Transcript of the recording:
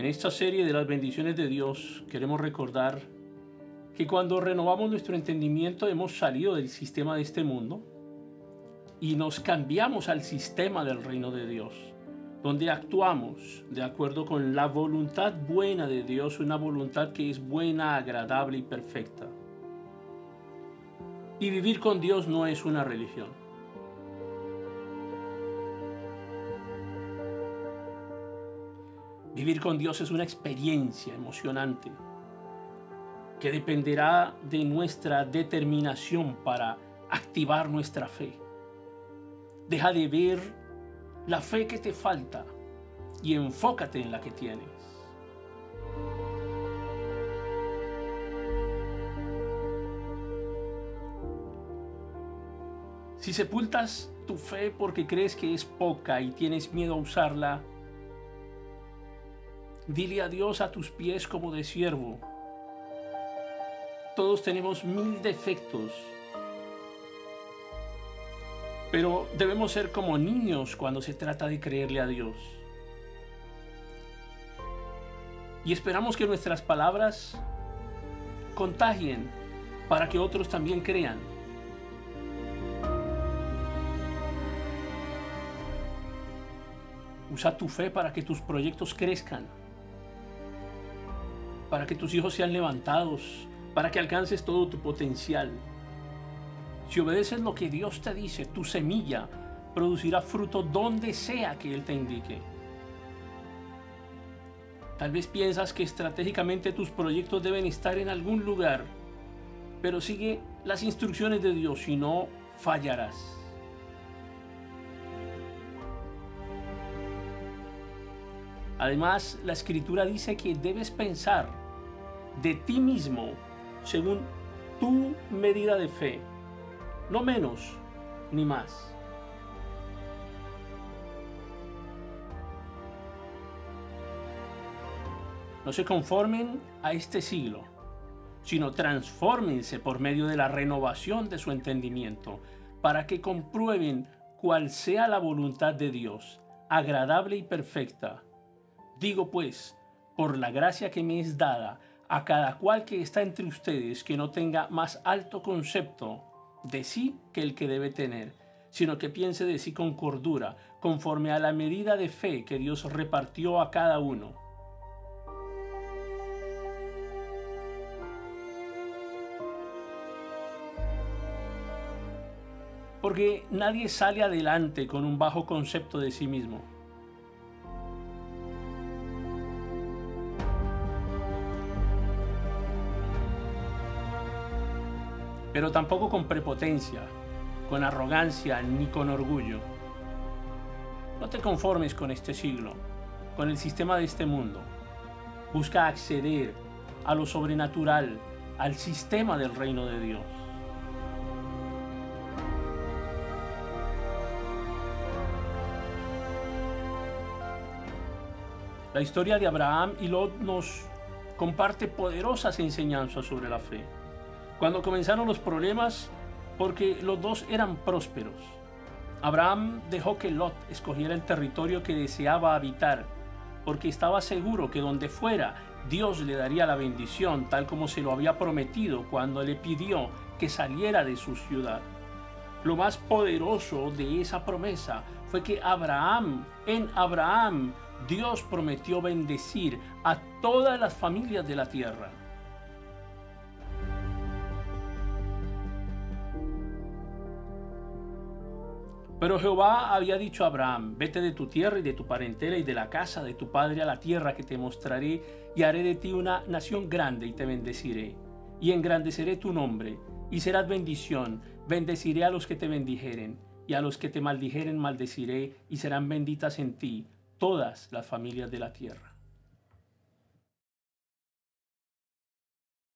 En esta serie de las bendiciones de Dios queremos recordar que cuando renovamos nuestro entendimiento hemos salido del sistema de este mundo y nos cambiamos al sistema del reino de Dios, donde actuamos de acuerdo con la voluntad buena de Dios, una voluntad que es buena, agradable y perfecta. Y vivir con Dios no es una religión. Vivir con Dios es una experiencia emocionante que dependerá de nuestra determinación para activar nuestra fe. Deja de ver la fe que te falta y enfócate en la que tienes. Si sepultas tu fe porque crees que es poca y tienes miedo a usarla, Dile a Dios a tus pies como de siervo. Todos tenemos mil defectos, pero debemos ser como niños cuando se trata de creerle a Dios. Y esperamos que nuestras palabras contagien para que otros también crean. Usa tu fe para que tus proyectos crezcan para que tus hijos sean levantados, para que alcances todo tu potencial. Si obedeces lo que Dios te dice, tu semilla producirá fruto donde sea que Él te indique. Tal vez piensas que estratégicamente tus proyectos deben estar en algún lugar, pero sigue las instrucciones de Dios y no fallarás. Además, la escritura dice que debes pensar de ti mismo según tu medida de fe, no menos ni más. No se conformen a este siglo, sino transfórmense por medio de la renovación de su entendimiento, para que comprueben cuál sea la voluntad de Dios, agradable y perfecta. Digo pues, por la gracia que me es dada, a cada cual que está entre ustedes que no tenga más alto concepto de sí que el que debe tener, sino que piense de sí con cordura, conforme a la medida de fe que Dios repartió a cada uno. Porque nadie sale adelante con un bajo concepto de sí mismo. Pero tampoco con prepotencia, con arrogancia ni con orgullo. No te conformes con este siglo, con el sistema de este mundo. Busca acceder a lo sobrenatural, al sistema del reino de Dios. La historia de Abraham y Lot nos comparte poderosas enseñanzas sobre la fe cuando comenzaron los problemas porque los dos eran prósperos. Abraham dejó que Lot escogiera el territorio que deseaba habitar, porque estaba seguro que donde fuera Dios le daría la bendición tal como se lo había prometido cuando le pidió que saliera de su ciudad. Lo más poderoso de esa promesa fue que Abraham, en Abraham, Dios prometió bendecir a todas las familias de la tierra. Pero Jehová había dicho a Abraham, vete de tu tierra y de tu parentela y de la casa de tu padre a la tierra que te mostraré, y haré de ti una nación grande y te bendeciré, y engrandeceré tu nombre, y serás bendición, bendeciré a los que te bendijeren, y a los que te maldijeren maldeciré, y serán benditas en ti todas las familias de la tierra.